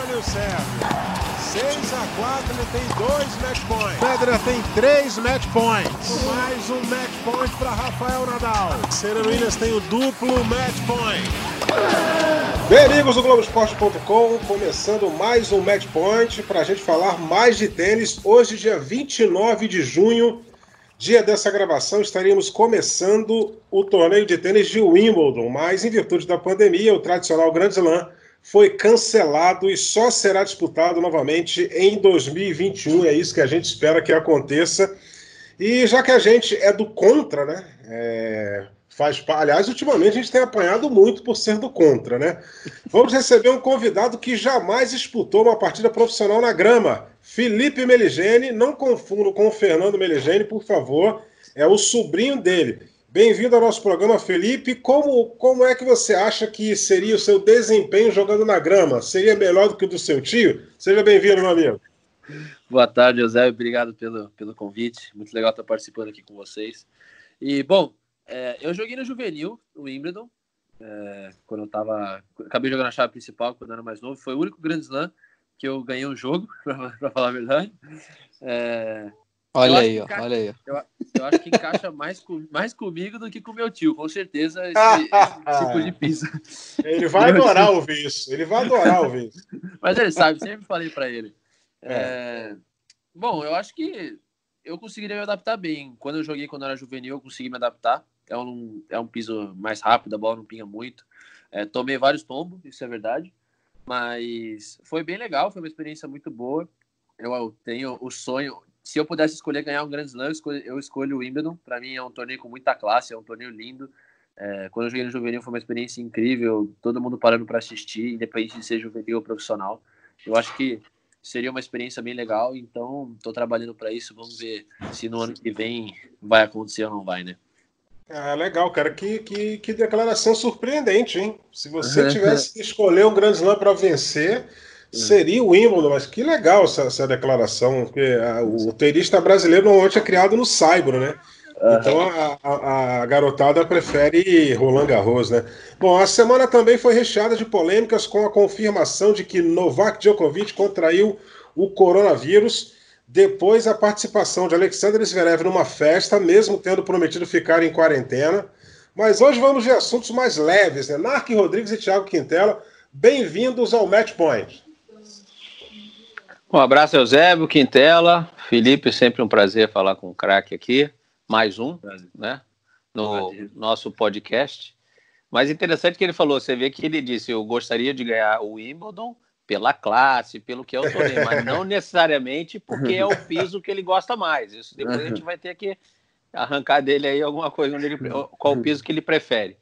ali o Sérgio. 6 a 4, ele tem dois match points. Federer tem três match points. Mais um match point para Rafael Nadal. Serena Williams tem o duplo match point. Bem, amigos do Globoesporte.com, começando mais um match point para a gente falar mais de tênis. Hoje, dia 29 de junho, dia dessa gravação, estaríamos começando o torneio de tênis de Wimbledon, mas em virtude da pandemia, o tradicional Grand Slam foi cancelado e só será disputado novamente em 2021. É isso que a gente espera que aconteça. E já que a gente é do contra, né? É, faz Aliás, ultimamente a gente tem apanhado muito por ser do contra, né? Vamos receber um convidado que jamais disputou uma partida profissional na grama. Felipe Meligeni, não confundo com o Fernando Meligeni, por favor. É o sobrinho dele. Bem-vindo ao nosso programa, Felipe. Como, como é que você acha que seria o seu desempenho jogando na grama? Seria melhor do que o do seu tio? Seja bem-vindo, meu amigo. Boa tarde, José. Obrigado pelo, pelo convite. Muito legal estar participando aqui com vocês. E, bom, é, eu joguei no Juvenil, no Wimbledon, é, quando eu tava. Acabei jogando na chave principal quando eu era mais novo. Foi o único Grand Slam que eu ganhei um jogo, para falar a verdade. É, Olha aí, ó, olha aí. Eu, eu, acho que encaixa mais, com, mais comigo do que com meu tio, com certeza, esse, esse tipo de pizza. Ele vai adorar ouvir isso, ele vai adorar ouvir isso. Mas ele sabe, sempre falei para ele. É. É, bom, eu acho que eu conseguiria me adaptar bem. Quando eu joguei quando eu era juvenil, eu consegui me adaptar. É um, é um piso mais rápido, a bola não pinga muito. É, tomei vários tombos, isso é verdade. Mas foi bem legal, foi uma experiência muito boa. Eu tenho o sonho, se eu pudesse escolher ganhar um Grand Slam, eu escolho, eu escolho o Wimbledon. Para mim é um torneio com muita classe, é um torneio lindo. É, quando eu joguei no juvenil foi uma experiência incrível, todo mundo parando para assistir, independente de ser juvenil ou profissional. Eu acho que seria uma experiência bem legal, então estou trabalhando para isso. Vamos ver se no ano que vem vai acontecer ou não vai, né? Ah, legal, cara. Que, que, que declaração surpreendente, hein? Se você tivesse que escolher um Grand Slam para vencer, seria o Wimbledon, mas que legal essa, essa declaração, porque a, o tenista brasileiro normalmente é criado no Saibro, né? Então a, a, a, garotada prefere Roland Garros, né? Bom, a semana também foi recheada de polêmicas com a confirmação de que Novak Djokovic contraiu o coronavírus depois da participação de Alexander Zverev numa festa, mesmo tendo prometido ficar em quarentena. Mas hoje vamos de assuntos mais leves, né? Narc Rodrigues e Thiago Quintela, bem-vindos ao Match Point. Um abraço, Eusébio, Quintela, Felipe, sempre um prazer falar com o craque aqui. Mais um, né? No nosso podcast. Mas interessante que ele falou, você vê que ele disse, eu gostaria de ganhar o Wimbledon pela classe, pelo que é o torneio, mas não necessariamente porque é o piso que ele gosta mais. Isso depois a gente vai ter que arrancar dele aí alguma coisa, onde ele, qual o piso que ele prefere.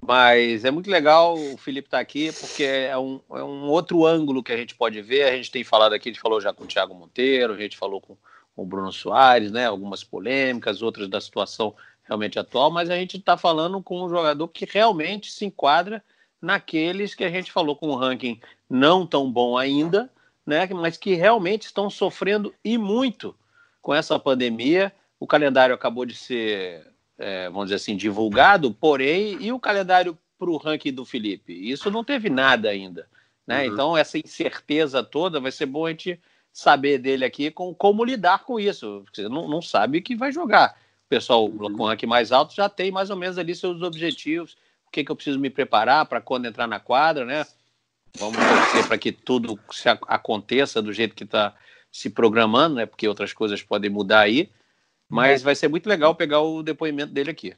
Mas é muito legal o Felipe estar tá aqui, porque é um, é um outro ângulo que a gente pode ver. A gente tem falado aqui, a gente falou já com o Thiago Monteiro, a gente falou com, com o Bruno Soares, né? Algumas polêmicas, outras da situação realmente atual, mas a gente está falando com um jogador que realmente se enquadra naqueles que a gente falou com um ranking não tão bom ainda, né? Mas que realmente estão sofrendo e muito com essa pandemia. O calendário acabou de ser é, vamos dizer assim, divulgado, porém, e o calendário para o ranking do Felipe? Isso não teve nada ainda. Né? Uhum. Então, essa incerteza toda vai ser bom a gente saber dele aqui com, como lidar com isso. Você não, não sabe que vai jogar. O pessoal uhum. com ranking mais alto já tem mais ou menos ali seus objetivos, o que, que eu preciso me preparar para quando entrar na quadra, né? Vamos torcer para que tudo se aconteça do jeito que está se programando, né? Porque outras coisas podem mudar aí. Mas vai ser muito legal pegar o depoimento dele aqui.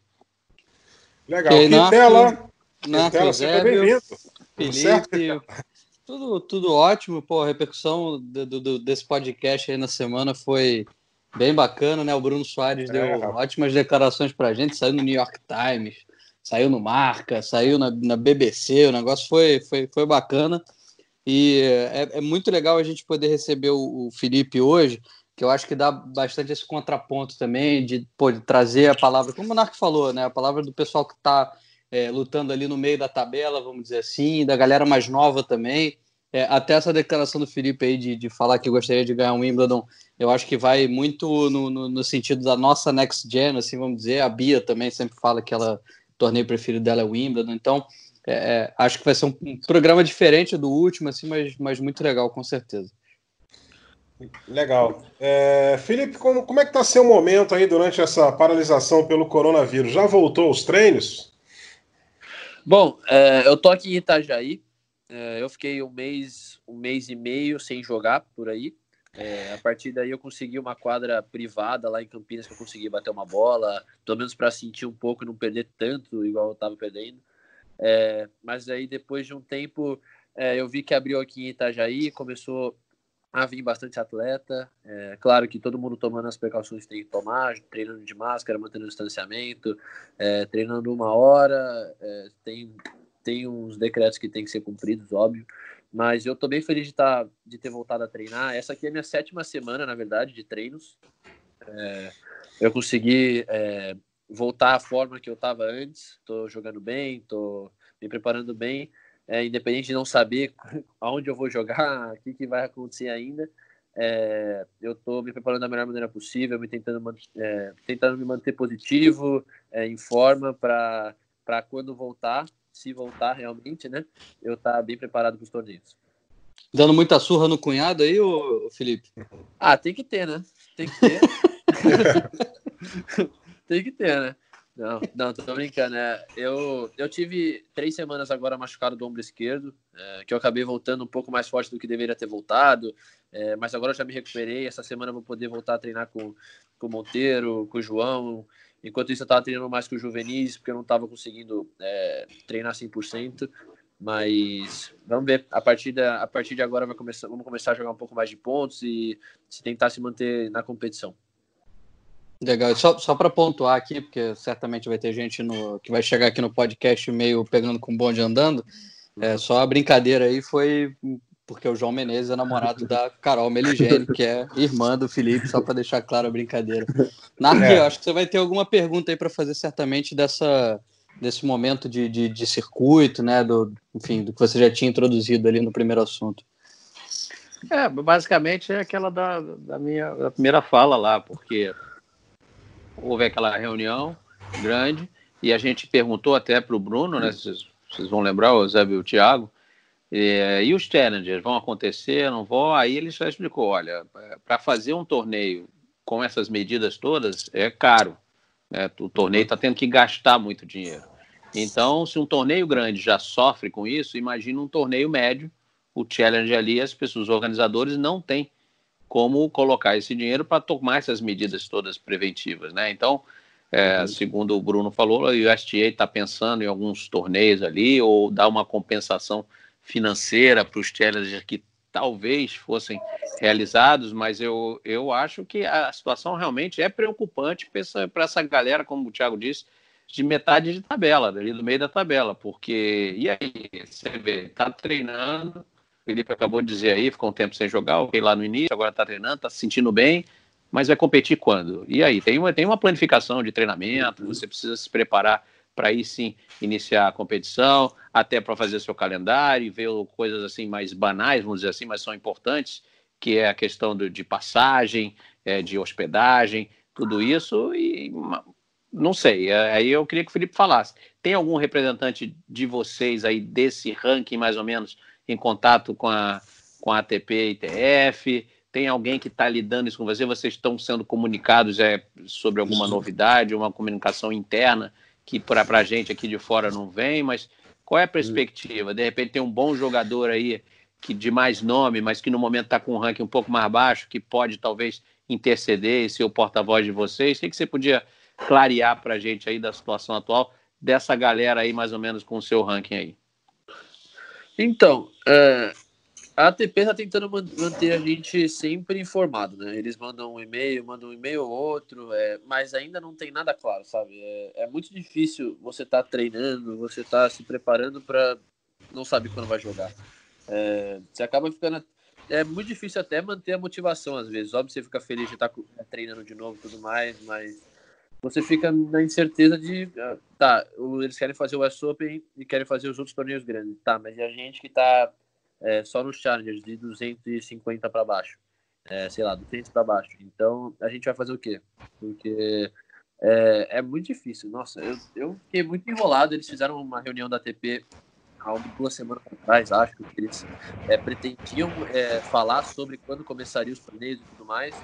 Legal. Quintela, Quintela, seja bem-vindo. Felipe, tudo, tudo ótimo. Pô, a repercussão do, do, desse podcast aí na semana foi bem bacana, né? O Bruno Soares é, deu ótimas declarações pra gente, saiu no New York Times, saiu no Marca, saiu na, na BBC, o negócio foi, foi, foi bacana. E é, é muito legal a gente poder receber o, o Felipe hoje, que eu acho que dá bastante esse contraponto também de, pô, de trazer a palavra, como o Monark falou, né? A palavra do pessoal que está é, lutando ali no meio da tabela, vamos dizer assim, da galera mais nova também. É, até essa declaração do Felipe aí de, de falar que gostaria de ganhar um Wimbledon, eu acho que vai muito no, no, no, sentido da nossa next gen, assim, vamos dizer. A Bia também sempre fala que ela torneio preferido dela é Wimbledon. Então, é, é, acho que vai ser um, um, programa diferente do último, assim, mas, mas muito legal, com certeza. Legal. É, Felipe, como, como é que está seu momento aí durante essa paralisação pelo coronavírus? Já voltou os treinos? Bom, é, eu tô aqui em Itajaí. É, eu fiquei um mês, um mês e meio sem jogar por aí. É, a partir daí eu consegui uma quadra privada lá em Campinas que eu consegui bater uma bola, pelo menos para sentir um pouco e não perder tanto igual eu estava perdendo. É, mas aí depois de um tempo é, eu vi que abriu aqui em Itajaí, começou a vir bastante atleta. É, claro que todo mundo tomando as precauções que tem que tomar, treinando de máscara, mantendo o distanciamento, é, treinando uma hora, é, tem, tem uns decretos que tem que ser cumpridos, óbvio. Mas eu tô bem feliz de, tá, de ter voltado a treinar. Essa aqui é a minha sétima semana, na verdade, de treinos. É, eu consegui é, voltar à forma que eu estava antes. Tô jogando bem, tô me preparando bem. É, independente de não saber aonde eu vou jogar, o que, que vai acontecer ainda. É, eu estou me preparando da melhor maneira possível, me tentando, é, tentando me manter positivo, é, em forma para quando voltar se voltar realmente, né? Eu tá bem preparado para os torneios. Dando muita surra no cunhado aí, ô, Felipe? Ah, tem que ter, né? Tem que ter. tem que ter, né? Não, não, tô brincando. É, eu, eu tive três semanas agora machucado do ombro esquerdo, é, que eu acabei voltando um pouco mais forte do que deveria ter voltado, é, mas agora eu já me recuperei. Essa semana eu vou poder voltar a treinar com, com o Monteiro, com o João, Enquanto isso, eu estava treinando mais com o juvenis, porque eu não estava conseguindo é, treinar 100%. Mas vamos ver. A partir, da, a partir de agora vai começar, vamos começar a jogar um pouco mais de pontos e se tentar se manter na competição. Legal. Só, só para pontuar aqui, porque certamente vai ter gente no, que vai chegar aqui no podcast meio pegando com o bonde andando. É, só a brincadeira aí foi porque o João Menezes é namorado da Carol Meligeni, que é irmã do Felipe, só para deixar claro a brincadeira. Nargue, é. eu acho que você vai ter alguma pergunta aí para fazer certamente dessa, desse momento de, de, de, circuito, né? Do, enfim, do que você já tinha introduzido ali no primeiro assunto. É, basicamente é aquela da, da minha da primeira fala lá, porque houve aquela reunião grande e a gente perguntou até para o Bruno, né? Vocês, vocês vão lembrar, o Zé e o Thiago, é, e os challengers vão acontecer, não vão? Aí ele já explicou: olha, para fazer um torneio com essas medidas todas é caro. Né? O torneio está tendo que gastar muito dinheiro. Então, se um torneio grande já sofre com isso, imagina um torneio médio. O challenge ali, as pessoas, os organizadores não têm como colocar esse dinheiro para tomar essas medidas todas preventivas, né? Então, é, uhum. segundo o Bruno falou, o USTA está pensando em alguns torneios ali ou dar uma compensação financeira para os challengers que talvez fossem realizados, mas eu, eu acho que a situação realmente é preocupante para essa, galera, como o Thiago disse, de metade de tabela, ali do meio da tabela, porque e aí, você vê, tá treinando, Felipe acabou de dizer aí, ficou um tempo sem jogar, ok, lá no início, agora tá treinando, tá se sentindo bem, mas vai competir quando? E aí, tem uma, tem uma planificação de treinamento, você precisa se preparar para aí sim iniciar a competição, até para fazer seu calendário, ver coisas assim mais banais, vamos dizer assim, mas são importantes, que é a questão do, de passagem, é, de hospedagem, tudo isso, e não sei, é, aí eu queria que o Felipe falasse. Tem algum representante de vocês aí desse ranking, mais ou menos, em contato com a, com a ATP e ITF? Tem alguém que está lidando isso com você? Vocês estão sendo comunicados é, sobre alguma novidade, uma comunicação interna que para a gente aqui de fora não vem, mas qual é a perspectiva? De repente tem um bom jogador aí que de mais nome, mas que no momento está com um ranking um pouco mais baixo, que pode talvez interceder e ser o porta-voz de vocês. O que, que você podia clarear para a gente aí da situação atual dessa galera aí mais ou menos com o seu ranking aí? Então, é, a ATP está tentando manter a gente sempre informado, né? Eles mandam um e-mail, mandam um e-mail ou outro, é, mas ainda não tem nada claro, sabe? É, é muito difícil você estar tá treinando, você estar tá se preparando para não saber quando vai jogar. É, você acaba ficando. É muito difícil até manter a motivação às vezes. Óbvio, você fica feliz de estar tá treinando de novo e tudo mais, mas você fica na incerteza de. Ah, tá, eles querem fazer o West Open e querem fazer os outros torneios grandes. Tá, mas e a gente que está é, só nos Challengers de 250 para baixo, é, sei lá, 200 para baixo. Então a gente vai fazer o quê? Porque é, é muito difícil. Nossa, eu, eu fiquei muito enrolado. Eles fizeram uma reunião da ATP há duas semanas atrás, acho que eles é, pretendiam é, falar sobre quando começaria os torneios e tudo mais.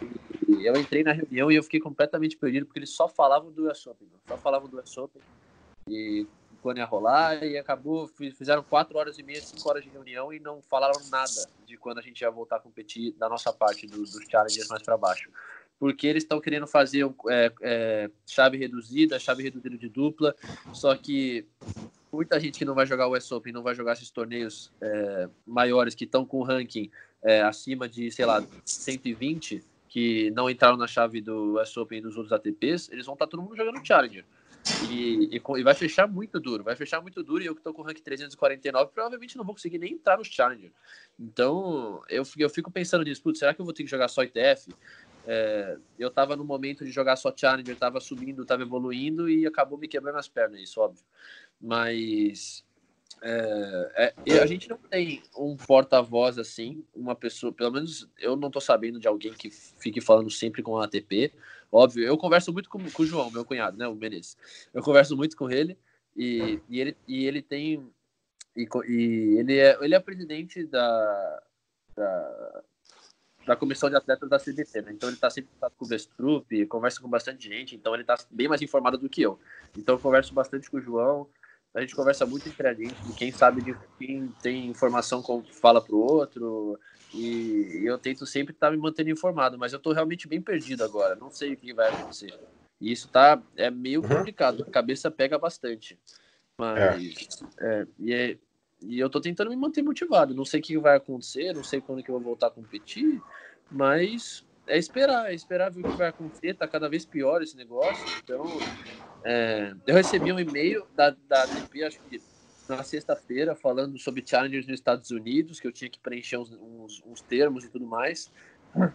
E eu entrei na reunião e eu fiquei completamente perdido, porque eles só falavam do US Open, só falavam do US Open. E quando ia rolar, e acabou, fizeram quatro horas e meia, cinco horas de reunião e não falaram nada de quando a gente ia voltar a competir da nossa parte, do, dos challengers mais para baixo porque eles estão querendo fazer é, é, chave reduzida, chave reduzida de dupla, só que muita gente que não vai jogar o West Open, não vai jogar esses torneios é, maiores que estão com ranking é, acima de, sei lá, 120, que não entraram na chave do West Open e dos outros ATPs, eles vão estar tá todo mundo jogando Challenger. E, e, e, vai fechar muito duro, vai fechar muito duro e eu que estou com rank 349 provavelmente não vou conseguir nem entrar no Challenger. Então eu, eu fico pensando nisso, putz, será que eu vou ter que jogar só ITF? É, eu estava no momento de jogar só Challenger, estava subindo, estava evoluindo e acabou me quebrando as pernas, isso óbvio. Mas é, é, a gente não tem um porta-voz assim, uma pessoa, pelo menos eu não estou sabendo de alguém que fique falando sempre com a ATP. Óbvio, eu converso muito com, com o João, meu cunhado, né, o Menezes. Eu converso muito com ele e, e ele, e ele tem. E, e ele, é, ele é presidente da, da da comissão de atletas da CBT, né? Então ele está sempre com o Vestrup, conversa com bastante gente, então ele está bem mais informado do que eu. Então eu converso bastante com o João, a gente conversa muito entre a gente, de quem sabe de quem tem informação fala pro outro, e, eu tento sempre estar tá me mantendo informado, mas eu estou realmente bem perdido agora, não sei o que vai acontecer. E isso tá é meio uhum. complicado, a cabeça pega bastante. Mas é. É, e é, e eu tô tentando me manter motivado. Não sei o que vai acontecer, não sei quando que eu vou voltar a competir, mas é esperar, é esperar ver o que vai acontecer. Tá cada vez pior esse negócio. Então, é, eu recebi um e-mail da, da ATP, acho que na sexta-feira, falando sobre challengers nos Estados Unidos, que eu tinha que preencher uns, uns, uns termos e tudo mais.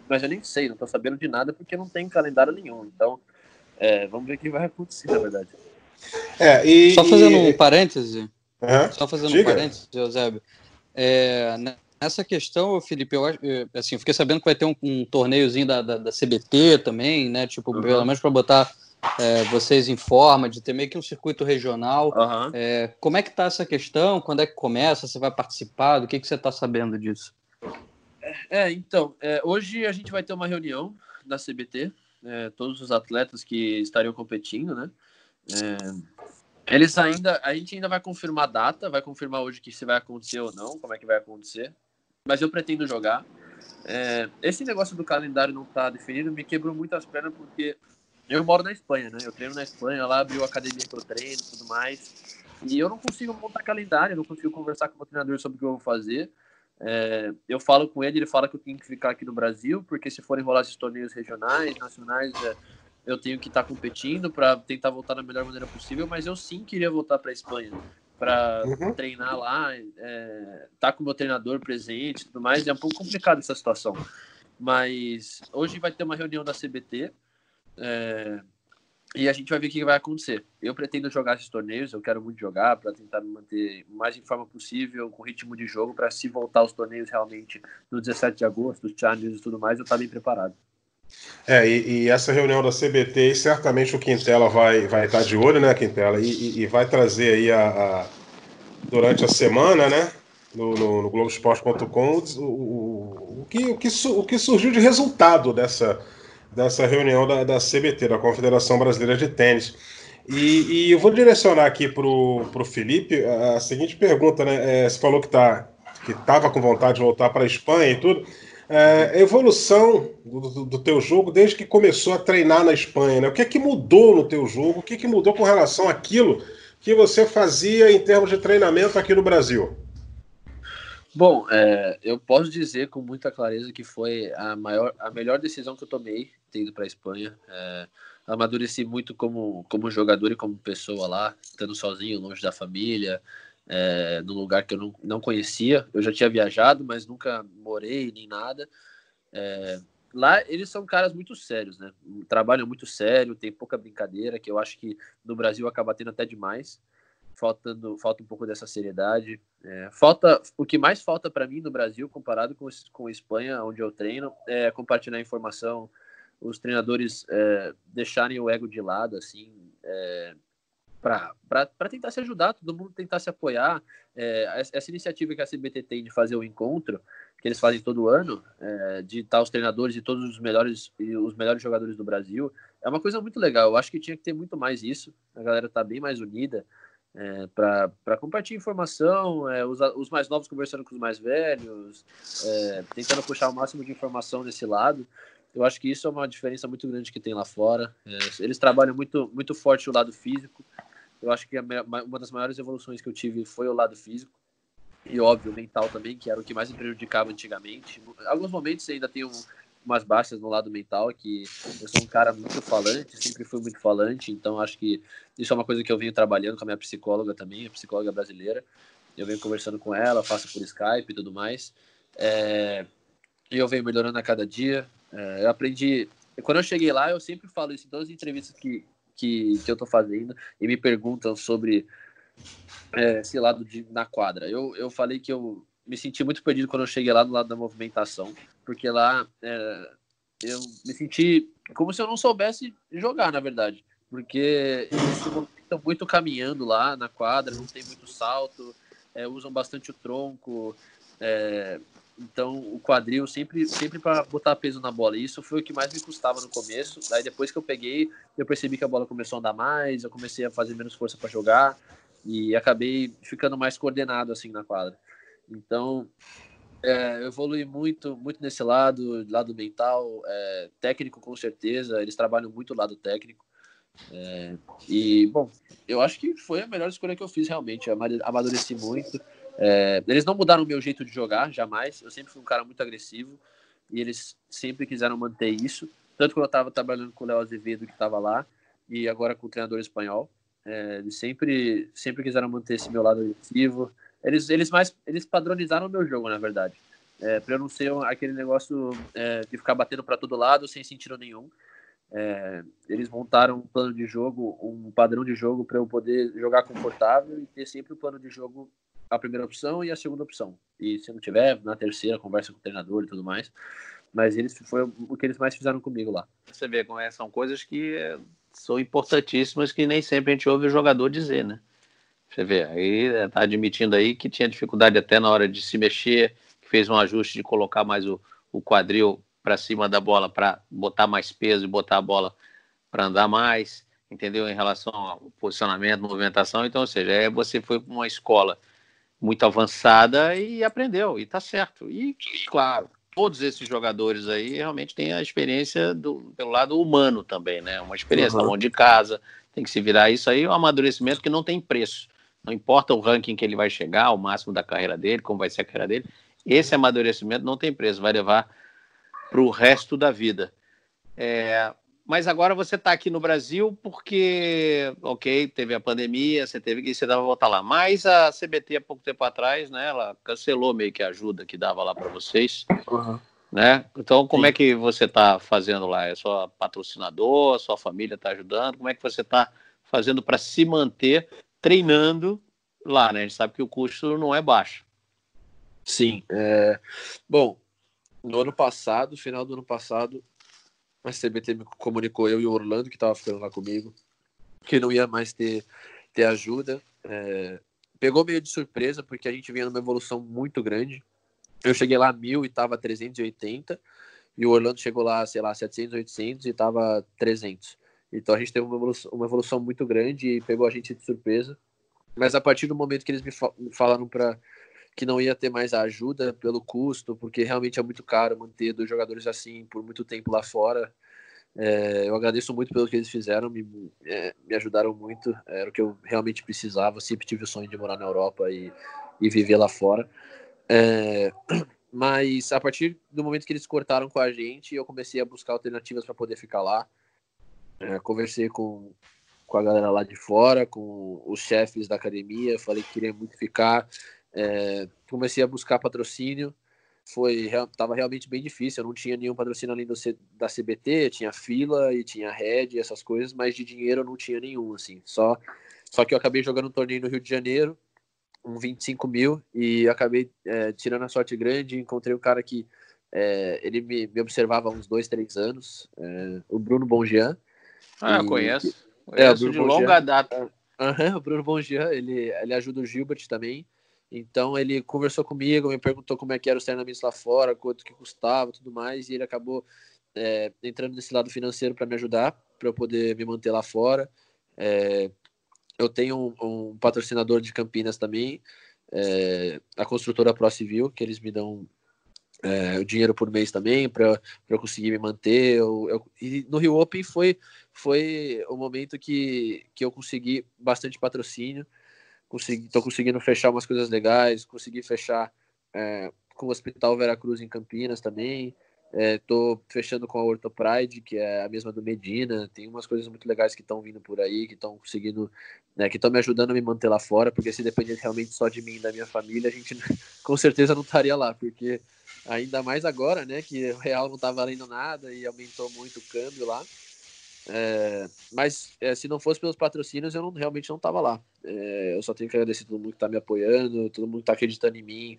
Mas eu nem sei, não tô sabendo de nada porque não tem calendário nenhum. Então, é, vamos ver o que vai acontecer, na verdade. É, e, Só fazendo um parêntese, Uhum. Só fazendo Diga. um parênteses, Eusébio. É, nessa questão, Felipe, eu, assim, eu fiquei sabendo que vai ter um, um torneiozinho da, da, da, CBT também, né? Tipo, uhum. pelo menos para botar é, vocês em forma, de ter meio que um circuito regional. Uhum. É, como é que tá essa questão? Quando é que começa? Você vai participar? Do que, que você está sabendo disso? É, então, é, hoje a gente vai ter uma reunião da CBT, é, todos os atletas que estariam competindo, né? É, eles ainda, a gente ainda vai confirmar a data, vai confirmar hoje que se vai acontecer ou não, como é que vai acontecer. Mas eu pretendo jogar. É, esse negócio do calendário não tá definido me quebrou muito as pernas porque eu moro na Espanha, né? Eu treino na Espanha, lá abriu a academia que eu treino e tudo mais. E eu não consigo montar calendário, não consigo conversar com o meu treinador sobre o que eu vou fazer. É, eu falo com ele, ele fala que eu tenho que ficar aqui no Brasil, porque se forem rolar esses torneios regionais, nacionais, é, eu tenho que estar tá competindo para tentar voltar da melhor maneira possível, mas eu sim queria voltar para a Espanha para uhum. treinar lá, é, tá com o meu treinador presente e tudo mais. É um pouco complicado essa situação. Mas hoje vai ter uma reunião da CBT é, e a gente vai ver o que vai acontecer. Eu pretendo jogar esses torneios, eu quero muito jogar para tentar me manter o mais em forma possível, com ritmo de jogo, para se voltar aos torneios realmente no 17 de agosto, os challenges e tudo mais, eu estar tá bem preparado. É, e, e, essa reunião da CBT, certamente o Quintela vai, vai estar de olho, né, Quintela? E, e vai trazer aí a, a, durante a semana, né, no, no, no Globoesporte.com, o, o, o, que, o, que, o que surgiu de resultado dessa, dessa reunião da, da CBT, da Confederação Brasileira de Tênis. E, e eu vou direcionar aqui para o Felipe a seguinte pergunta, né? É, você falou que tá, estava com vontade de voltar para a Espanha e tudo. É, evolução do, do, do, teu jogo desde que começou a treinar na Espanha, né? O que é que mudou no teu jogo? O que é que mudou com relação àquilo que você fazia em termos de treinamento aqui no Brasil? Bom, é, eu posso dizer com muita clareza que foi a maior, a melhor decisão que eu tomei ter ido para a Espanha. É, amadureci muito como, como jogador e como pessoa lá, estando sozinho, longe da família, é, num lugar que eu não, não conhecia. Eu já tinha viajado, mas nunca morei nem nada. É, lá eles são caras muito sérios, né? Trabalham muito sério, tem pouca brincadeira, que eu acho que no Brasil acaba tendo até demais. Faltando, falta um pouco dessa seriedade. É, falta o que mais falta para mim no Brasil, comparado com, com a Espanha, onde eu treino, é compartilhar informação, os treinadores é, deixarem o ego de lado, assim, é, para tentar se ajudar, todo mundo tentar se apoiar. É, essa iniciativa que a CBT tem de fazer o encontro, que eles fazem todo ano, é, de estar os treinadores e todos os melhores os melhores jogadores do Brasil, é uma coisa muito legal. Eu acho que tinha que ter muito mais isso. A galera tá bem mais unida é, para compartilhar informação, é, os, os, mais novos conversando com os mais velhos, é, tentando puxar o máximo de informação desse lado. Eu acho que isso é uma diferença muito grande que tem lá fora. É, eles trabalham muito, muito forte o lado físico. Eu acho que a, uma das maiores evoluções que eu tive foi o lado físico. E óbvio, mental também, que era o que mais me prejudicava antigamente. Em alguns momentos ainda tenho umas baixas no lado mental, que eu sou um cara muito falante, sempre fui muito falante, então acho que isso é uma coisa que eu venho trabalhando com a minha psicóloga também, a psicóloga brasileira. Eu venho conversando com ela, faço por Skype e tudo mais. É, e eu venho melhorando a cada dia. É, eu aprendi. Quando eu cheguei lá, eu sempre falo isso em todas as entrevistas que, que, que eu tô fazendo e me perguntam sobre é, esse lado de, na quadra. Eu, eu falei que eu me senti muito perdido quando eu cheguei lá do lado da movimentação, porque lá é, eu me senti como se eu não soubesse jogar, na verdade, porque eles movimentam muito caminhando lá na quadra, não tem muito salto, é, usam bastante o tronco, é, então, o quadril sempre, sempre para botar peso na bola. E isso foi o que mais me custava no começo. Daí, depois que eu peguei, eu percebi que a bola começou a andar mais, eu comecei a fazer menos força para jogar e acabei ficando mais coordenado assim na quadra. Então, é, eu evolui muito, muito nesse lado, lado mental, é, técnico com certeza. Eles trabalham muito o lado técnico. É, e, bom, eu acho que foi a melhor escolha que eu fiz realmente. Eu amadureci muito. É, eles não mudaram o meu jeito de jogar, jamais. Eu sempre fui um cara muito agressivo e eles sempre quiseram manter isso. Tanto quando eu estava trabalhando com o Léo Azevedo, que estava lá, e agora com o treinador espanhol. É, eles sempre, sempre quiseram manter esse meu lado agressivo. Eles, eles mais eles padronizaram o meu jogo, na verdade. É, para eu não ser aquele negócio é, de ficar batendo para todo lado sem sentido nenhum. É, eles montaram um plano de jogo, um padrão de jogo para eu poder jogar confortável e ter sempre o um plano de jogo a primeira opção e a segunda opção. E se não tiver, na terceira, conversa com o treinador e tudo mais. Mas eles foi o que eles mais fizeram comigo lá. Você vê é, são coisas que são importantíssimas que nem sempre a gente ouve o jogador dizer, né? Você vê, aí é, tá admitindo aí que tinha dificuldade até na hora de se mexer, que fez um ajuste de colocar mais o, o quadril para cima da bola para botar mais peso e botar a bola para andar mais, entendeu? Em relação ao posicionamento, movimentação. Então, ou seja, é, você foi para uma escola muito avançada e aprendeu, e tá certo. E, claro, todos esses jogadores aí realmente têm a experiência do, pelo lado humano também, né? Uma experiência uhum. de casa, tem que se virar isso aí, é um amadurecimento que não tem preço. Não importa o ranking que ele vai chegar, o máximo da carreira dele, como vai ser a carreira dele, esse amadurecimento não tem preço, vai levar para o resto da vida. É, mas agora você está aqui no Brasil porque, ok, teve a pandemia, você teve que você dava voltar lá. Mas a CBT há pouco tempo atrás, né, ela cancelou meio que a ajuda que dava lá para vocês, uhum. né? Então, como Sim. é que você está fazendo lá? É só patrocinador, sua família está ajudando? Como é que você está fazendo para se manter treinando lá, né? A gente sabe que o custo não é baixo. Sim. É... Bom, no ano passado, final do ano passado, a CBT me comunicou, eu e o Orlando, que estava ficando lá comigo, que não ia mais ter, ter ajuda. É, pegou meio de surpresa, porque a gente vinha numa evolução muito grande. Eu cheguei lá mil e estava 380, e o Orlando chegou lá, sei lá, 700, 800 e estava 300. Então a gente teve uma evolução, uma evolução muito grande e pegou a gente de surpresa. Mas a partir do momento que eles me falaram para que não ia ter mais a ajuda pelo custo, porque realmente é muito caro manter dois jogadores assim por muito tempo lá fora. É, eu agradeço muito pelo que eles fizeram, me, é, me ajudaram muito, era o que eu realmente precisava. Sempre tive o sonho de morar na Europa e, e viver lá fora. É, mas a partir do momento que eles cortaram com a gente, eu comecei a buscar alternativas para poder ficar lá. É, conversei com, com a galera lá de fora, com os chefes da academia, falei que queria muito ficar. É, comecei a buscar patrocínio, foi estava realmente bem difícil. Eu não tinha nenhum patrocínio além do, da CBT, tinha fila e tinha Red, essas coisas, mas de dinheiro eu não tinha nenhum, assim. Só, só que eu acabei jogando um torneio no Rio de Janeiro, um 25 mil, e acabei é, tirando a sorte grande. Encontrei um cara que é, ele me, me, observava há uns dois, três anos, é, o Bruno Bonjean. Ah, e, conheço. conheço é, de longa data. Uhum, o Bruno Bonjean, ele, ele ajuda o Gilbert também. Então ele conversou comigo, me perguntou como é que era os treinamentos lá fora, quanto que custava, tudo mais, e ele acabou é, entrando nesse lado financeiro para me ajudar, para eu poder me manter lá fora. É, eu tenho um, um, patrocinador de Campinas também, é, a construtora Pro Civil, que eles me dão é, o dinheiro por mês também para eu conseguir me manter. Eu, eu, e no Rio Open foi, foi o momento que, que eu consegui bastante patrocínio, consegui, tô conseguindo fechar umas coisas legais, consegui fechar é, com o Hospital Veracruz em Campinas também. Estou é, fechando com a Orto Pride, que é a mesma do Medina. Tem umas coisas muito legais que estão vindo por aí, que estão conseguindo, né, que estão me ajudando a me manter lá fora, porque se dependesse realmente só de mim e da minha família, a gente com certeza não estaria lá, porque ainda mais agora, né, que o real não está valendo nada e aumentou muito o câmbio lá. É, mas é, se não fosse pelos patrocínios, eu não, realmente não estava lá. É, eu só tenho que agradecer todo mundo que está me apoiando, todo mundo que está acreditando em mim.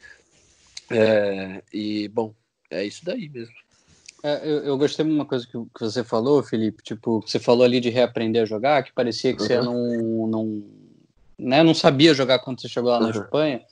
É, e, bom, é isso daí mesmo. É, eu, eu, gostei de uma coisa que, que, você falou, Felipe. Tipo, você falou ali de reaprender a jogar, que parecia que uhum. você não, não, né, não sabia jogar quando você chegou lá na uhum. Espanha.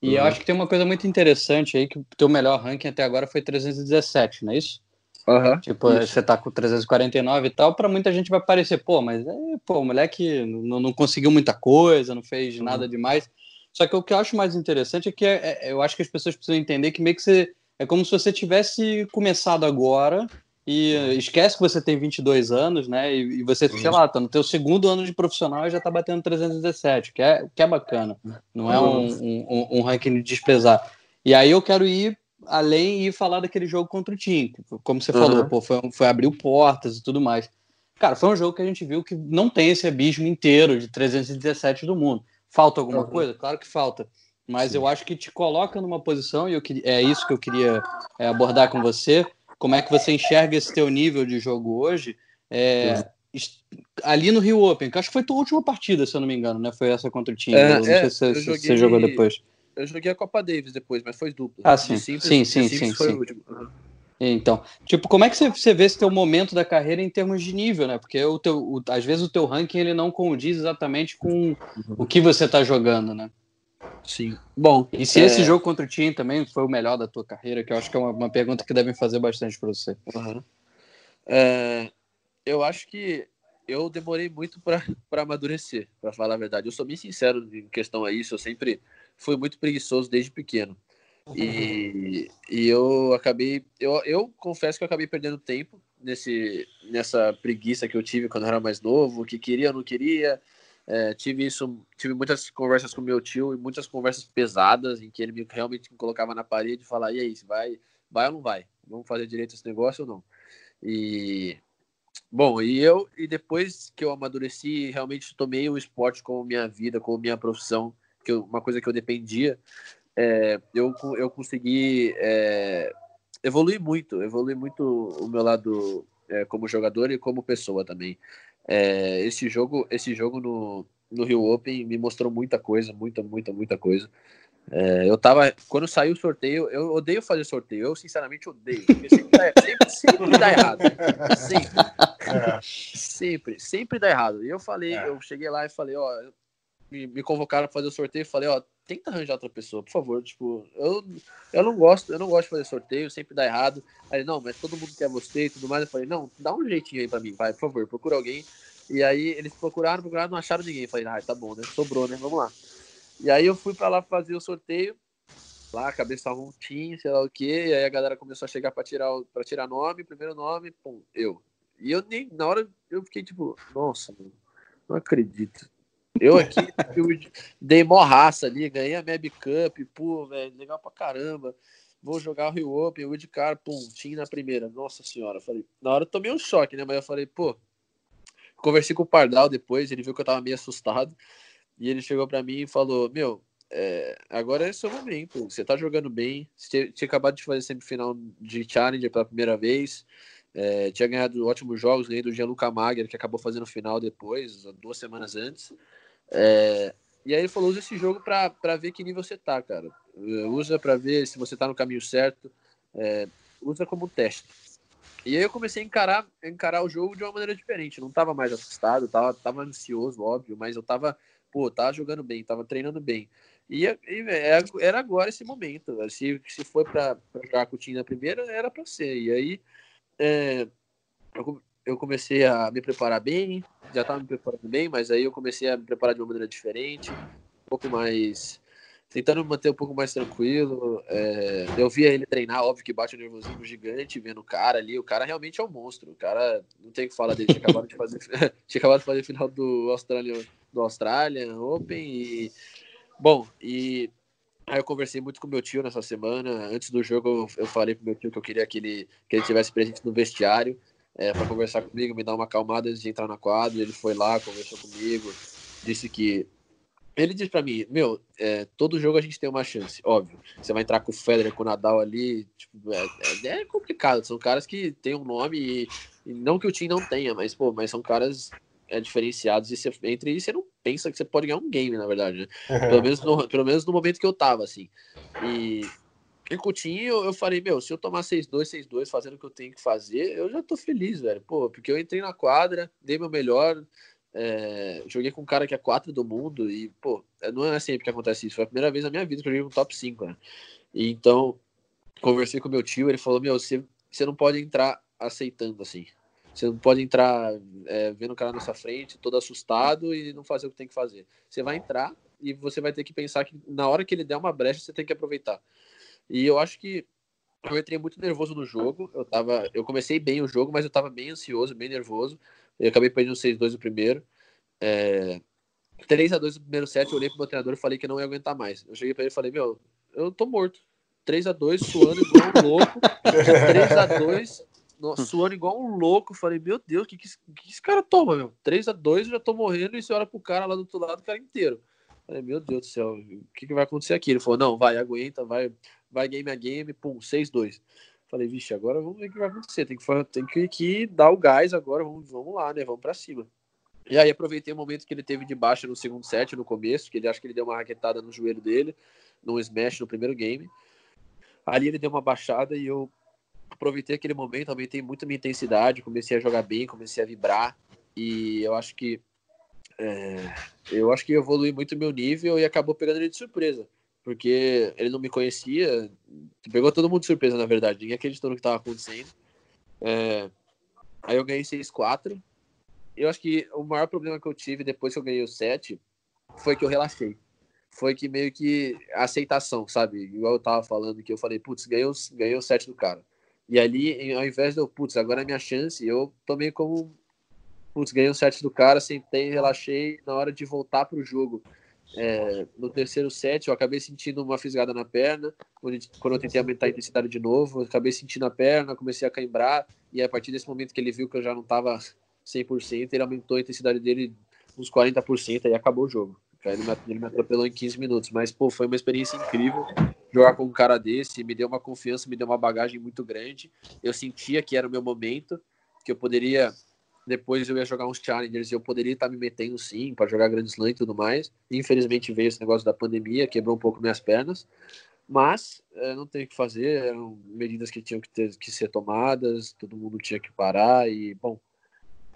E uhum. eu acho que tem uma coisa muito interessante aí, que o teu melhor ranking até agora foi 317, não é isso? Uhum, tipo, isso. você tá com 349 e tal, para muita gente vai parecer, pô, mas é, pô, o moleque não, não conseguiu muita coisa, não fez uhum. nada demais. Só que o que eu acho mais interessante é que é, é, eu acho que as pessoas precisam entender que meio que você é como se você tivesse começado agora e esquece que você tem 22 anos, né? E, e você, sei lá, tá no teu segundo ano de profissional e já tá batendo 317, que é, que é bacana. Não é um, um, um ranking de desprezar. E aí eu quero ir além e falar daquele jogo contra o Team. Como você uhum. falou, pô, foi, foi abrir portas e tudo mais. Cara, foi um jogo que a gente viu que não tem esse abismo inteiro de 317 do mundo. Falta alguma uhum. coisa? Claro que falta mas Sim. eu acho que te coloca numa posição, e eu, é isso que eu queria é, abordar com você, como é que você enxerga esse teu nível de jogo hoje, é, ali no Rio Open, que acho que foi tua última partida, se eu não me engano, né? Foi essa contra o time. É, não sei se, joguei, você jogou depois. Eu joguei a Copa Davis depois, mas foi dupla. Ah, sim. Simples, sim, sim, sim, sim. Uhum. Então, tipo, como é que você, você vê esse teu momento da carreira em termos de nível, né? Porque o teu, o, às vezes o teu ranking ele não condiz exatamente com uhum. o que você está jogando, né? Sim. Bom. E se é... esse jogo contra o Team também foi o melhor da tua carreira, que eu acho que é uma, uma pergunta que devem fazer bastante para você. Uhum. É... Eu acho que eu demorei muito para amadurecer, para falar a verdade. Eu sou bem sincero em questão a isso, eu sempre fui muito preguiçoso desde pequeno. E, e eu acabei, eu, eu confesso que eu acabei perdendo tempo nesse, nessa preguiça que eu tive quando eu era mais novo, que queria ou não queria, é, tive isso, tive muitas conversas com meu tio e muitas conversas pesadas em que ele me, realmente me colocava na parede e falava, e aí, vai, vai ou não vai? Vamos fazer direito esse negócio ou não? E bom, e eu e depois que eu amadureci, realmente tomei o esporte como minha vida, como minha profissão, que eu, uma coisa que eu dependia, é, eu, eu consegui é, evoluir muito, evoluir muito o meu lado é, como jogador e como pessoa também. É, esse jogo, esse jogo no, no Rio Open me mostrou muita coisa, muita, muita, muita coisa. É, eu tava. Quando saiu o sorteio, eu odeio fazer sorteio. Eu, sinceramente, odeio. Sempre dá, sempre, sempre dá errado. Sempre. É. Sempre, sempre dá errado. E eu falei, é. eu cheguei lá e falei, ó, me, me convocaram para fazer o sorteio. Falei, ó, tenta arranjar outra pessoa, por favor. Tipo, eu, eu não gosto, eu não gosto de fazer sorteio, sempre dá errado. Aí, não, mas todo mundo quer você e tudo mais. Eu falei, não, dá um jeitinho aí pra mim, vai, por favor, procura alguém. E aí eles procuraram, procuraram, não acharam ninguém. Eu falei, ah, tá bom, né? Sobrou, né? Vamos lá. E aí eu fui pra lá fazer o sorteio. Lá, cabeça um tim, sei lá o quê. E aí a galera começou a chegar pra tirar, pra tirar nome, primeiro nome, pum, eu. E eu nem, na hora, eu fiquei tipo, nossa, mano, não acredito. Eu aqui eu dei mó raça ali, ganhei a Mab Cup, pô, velho, legal pra caramba. Vou jogar o Rio Open, o de cara, pum, tinha na primeira. Nossa senhora, falei. Na hora eu tomei um choque, né? Mas eu falei, pô. Conversei com o Pardal depois, ele viu que eu tava meio assustado. E ele chegou para mim e falou: Meu, é, agora é seu momento. Você tá jogando bem. Você tinha acabado de fazer semifinal de Challenger pela primeira vez. É, tinha ganhado ótimos jogos, ganhei do Gianluca Magner, que acabou fazendo final depois, duas semanas antes. É, e aí ele falou: usa esse jogo para ver que nível você tá, cara. Usa para ver se você tá no caminho certo. É, usa como teste. E aí eu comecei a encarar, encarar o jogo de uma maneira diferente. não tava mais assustado, tava, tava ansioso, óbvio, mas eu tava, pô, tava jogando bem, tava treinando bem. E, e era agora esse momento. Se, se foi para jogar com o time na primeira, era para ser. E aí é, eu, eu comecei a me preparar bem, já estava me preparando bem, mas aí eu comecei a me preparar de uma maneira diferente, um pouco mais. Tentando me manter um pouco mais tranquilo. É, eu via ele treinar, óbvio que bate um nervosismo gigante, vendo o cara ali. O cara realmente é um monstro. O cara, não tem o que falar dele. Tinha acabado de fazer, tinha acabado de fazer final do Australian, do Australian Open. E, bom, e Aí eu conversei muito com meu tio nessa semana. Antes do jogo, eu falei pro meu tio que eu queria que ele, que ele tivesse presente no vestiário é, para conversar comigo, me dar uma acalmada antes de entrar na quadra. Ele foi lá, conversou comigo, disse que. Ele disse para mim: Meu, é, todo jogo a gente tem uma chance, óbvio. Você vai entrar com o Federer, com o Nadal ali, tipo, é, é, é complicado. São caras que têm um nome e, e, não que o time não tenha, mas, pô, mas são caras é, diferenciados e você, entre eles você não pensa que você pode ganhar um game, na verdade, né? Pelo menos no, pelo menos no momento que eu tava, assim. E em Coutinho, eu falei, meu, se eu tomar 6-2, 6-2, fazendo o que eu tenho que fazer, eu já tô feliz, velho. Pô, porque eu entrei na quadra, dei meu melhor, é, joguei com um cara que é 4 do mundo e, pô, é, não é sempre que acontece isso. Foi a primeira vez na minha vida que eu joguei no top 5, né? E, então, conversei com meu tio, ele falou, meu, você, você não pode entrar aceitando, assim. Você não pode entrar é, vendo o cara na sua frente, todo assustado e não fazer o que tem que fazer. Você vai entrar e você vai ter que pensar que na hora que ele der uma brecha, você tem que aproveitar. E eu acho que eu entrei muito nervoso no jogo. Eu tava, eu comecei bem o jogo, mas eu tava bem ansioso, bem nervoso. Eu acabei perdendo 6-2 o primeiro. É, 3 a 2 no primeiro set, eu olhei pro meu treinador e falei que não ia aguentar mais. Eu cheguei para ele e falei: "Meu, eu tô morto. 3 a 2 suando igual um louco. 3 a 2 suando igual um louco. Falei, meu Deus, o que, que, que, esse cara toma, meu? 3 a 2 eu já tô morrendo e você olha pro cara lá do outro lado, o cara inteiro. Falei, meu Deus do céu, o que, que vai acontecer aqui? Ele falou, não, vai, aguenta, vai, vai game a game, pum, 6-2. Falei, vixe, agora vamos ver o que vai acontecer. Tem que, tem que, que dar o gás agora, vamos, vamos lá, né? Vamos para cima. E aí aproveitei o momento que ele teve de baixa no segundo set, no começo, que ele acho que ele deu uma raquetada no joelho dele, num smash no primeiro game. Ali ele deu uma baixada e eu aproveitei aquele momento, aumentei muito a minha intensidade, comecei a jogar bem, comecei a vibrar. E eu acho que é, eu acho que evolui muito meu nível e acabou pegando ele de surpresa porque ele não me conhecia, pegou todo mundo de surpresa, na verdade, ninguém acreditou no que estava acontecendo. É, aí eu ganhei 6-4. Eu acho que o maior problema que eu tive depois que eu ganhei o 7 foi que eu relaxei. Foi que meio que aceitação, sabe? Igual eu tava falando, que eu falei, putz, ganhei, ganhei o 7 do cara. E ali, ao invés de eu, putz, agora é minha chance, eu tomei como, putz, ganhei o 7 do cara, sentei, relaxei. Na hora de voltar pro jogo, é, no terceiro set, eu acabei sentindo uma fisgada na perna. Quando eu tentei aumentar a intensidade de novo, eu acabei sentindo a perna, comecei a caimbrar. E a partir desse momento que ele viu que eu já não estava 100%, ele aumentou a intensidade dele uns 40% e acabou o jogo. Ele me, ele me atropelou em 15 minutos. Mas, pô, foi uma experiência incrível jogar com um cara desse. Me deu uma confiança, me deu uma bagagem muito grande. Eu sentia que era o meu momento, que eu poderia depois eu ia jogar uns challengers e eu poderia estar me metendo sim para jogar Grand Slam e tudo mais. Infelizmente veio esse negócio da pandemia, quebrou um pouco minhas pernas, mas é, não tem o que fazer, eram medidas que tinham que, ter, que ser tomadas, todo mundo tinha que parar e, bom,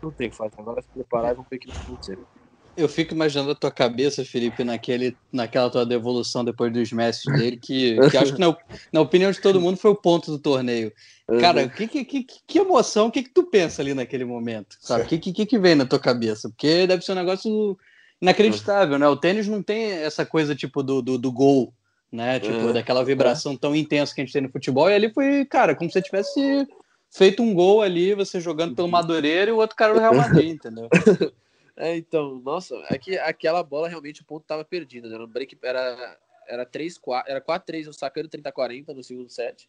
não tem o que fazer. Agora se preparar e vamos ver o que vai acontecer. Eu fico imaginando a tua cabeça, Felipe, naquele, naquela tua devolução depois dos mestres dele, que, que acho que na, na, opinião de todo mundo foi o ponto do torneio. Cara, uhum. que, que, que, que emoção, o que, que tu pensa ali naquele momento? Sabe? O que, que, que vem na tua cabeça? Porque deve ser um negócio inacreditável, né? O tênis não tem essa coisa tipo do, do, do gol, né? Tipo, uhum. daquela vibração tão intensa que a gente tem no futebol. E ali foi, cara, como se você tivesse feito um gol ali, você jogando pelo Madureira e o outro cara do Real Madrid, entendeu? É, então, nossa, é que aquela bola realmente o ponto tava perdido, né? No break era, era 3, 4, era 4-3, eu sacando 30-40 no segundo set.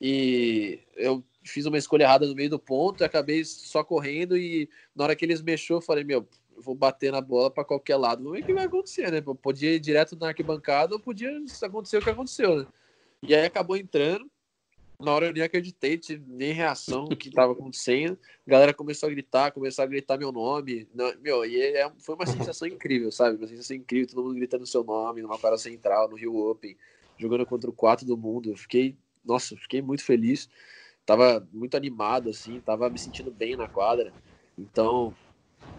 E eu fiz uma escolha errada no meio do ponto, acabei só correndo e na hora que eles mexeu, eu falei, meu, eu vou bater na bola para qualquer lado. Vamos ver o que vai acontecer, né? Eu podia ir direto na arquibancada ou podia acontecer o que aconteceu, né? E aí acabou entrando na hora eu nem acreditei, nem reação do que estava acontecendo. A galera começou a gritar, começou a gritar meu nome. Meu, e é, foi uma sensação incrível, sabe? Uma sensação incrível, todo mundo gritando seu nome numa para central, no Rio Open, jogando contra o 4 do mundo. Eu fiquei, nossa, fiquei muito feliz. tava muito animado, assim, tava me sentindo bem na quadra. Então,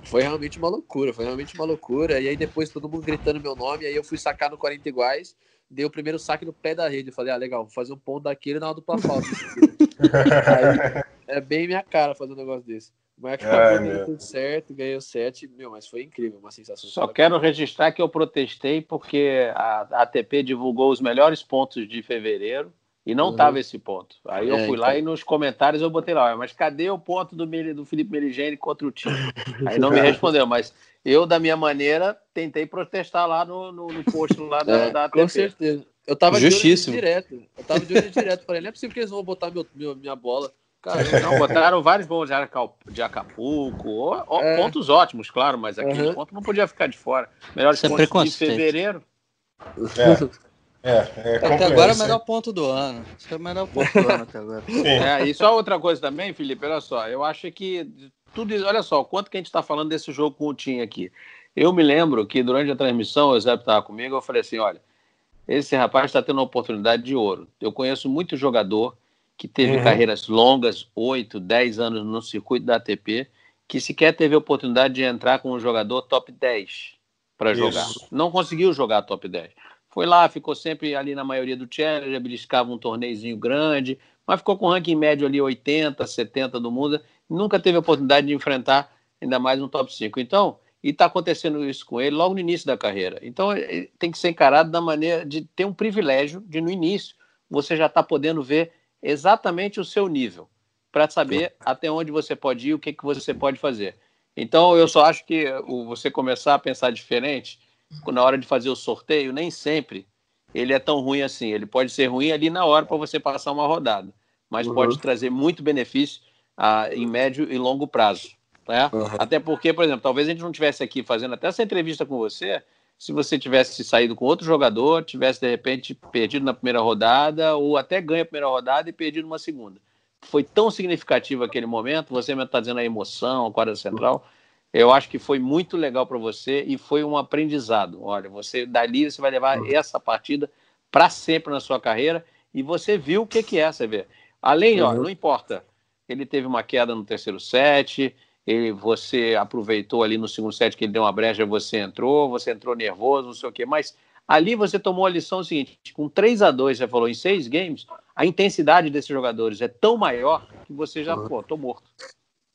foi realmente uma loucura, foi realmente uma loucura. E aí depois todo mundo gritando meu nome, aí eu fui sacar no 40 iguais, dei o primeiro saque no pé da rede. Falei, ah, legal, vou fazer um ponto daquele na hora do falta. é bem minha cara fazer um negócio desse. Mas acabou dando tudo certo, ganhei o 7, meu, mas foi incrível, uma sensação. Só quero registrar que eu protestei porque a ATP divulgou os melhores pontos de fevereiro e não estava uhum. esse ponto. Aí eu é, fui então... lá e nos comentários eu botei lá, mas cadê o ponto do, do Felipe Meligeni contra o time? Aí não me respondeu, mas eu, da minha maneira, tentei protestar lá no, no, no post lá da, é, da ATP. Com certeza. Eu tava Justíssimo. de olho direto. Eu tava de olho direto. Falei, não é possível que eles vão botar meu, meu minha bola. Cara, não, botaram vários bons de Acapulco, é. pontos ótimos, claro, mas aquele uhum. ponto não podia ficar de fora. Melhor pontos de fevereiro. É. É, é até agora é o melhor ponto do ano. Esse é o melhor ponto do ano até agora. É, e só outra coisa também, Felipe, olha só, eu acho que tudo isso, olha só, quanto que a gente está falando desse jogo com o Tim aqui. Eu me lembro que durante a transmissão, o Zé estava comigo, eu falei assim, olha, esse rapaz está tendo uma oportunidade de ouro. Eu conheço muito jogador que teve uhum. carreiras longas, 8, 10 anos no circuito da ATP, que sequer teve a oportunidade de entrar com um jogador top 10 para jogar. Não conseguiu jogar top 10. Foi lá, ficou sempre ali na maioria do Challenger, beliscava um torneizinho grande, mas ficou com ranking médio ali 80, 70 do mundo, nunca teve a oportunidade de enfrentar ainda mais um top 5. Então, e está acontecendo isso com ele logo no início da carreira. Então, tem que ser encarado da maneira de ter um privilégio de, no início, você já está podendo ver exatamente o seu nível, para saber até onde você pode ir, o que, que você pode fazer. Então, eu só acho que você começar a pensar diferente na hora de fazer o sorteio, nem sempre ele é tão ruim assim. Ele pode ser ruim ali na hora para você passar uma rodada, mas uhum. pode trazer muito benefício ah, em médio e longo prazo. Né? Uhum. Até porque, por exemplo, talvez a gente não tivesse aqui fazendo até essa entrevista com você se você tivesse saído com outro jogador, tivesse de repente perdido na primeira rodada ou até ganha a primeira rodada e perdido uma segunda. Foi tão significativo aquele momento, você me está dizendo a emoção, a quadra central. Uhum eu acho que foi muito legal para você e foi um aprendizado. Olha, você dali você vai levar uhum. essa partida para sempre na sua carreira e você viu o que, que é, você vê. Além, uhum. ó, não importa, ele teve uma queda no terceiro set, ele, você aproveitou ali no segundo set que ele deu uma brecha, você entrou, você entrou nervoso, não sei o quê, mas ali você tomou a lição seguinte: com 3 a 2 você falou em seis games, a intensidade desses jogadores é tão maior que você já, uhum. pô, tô morto.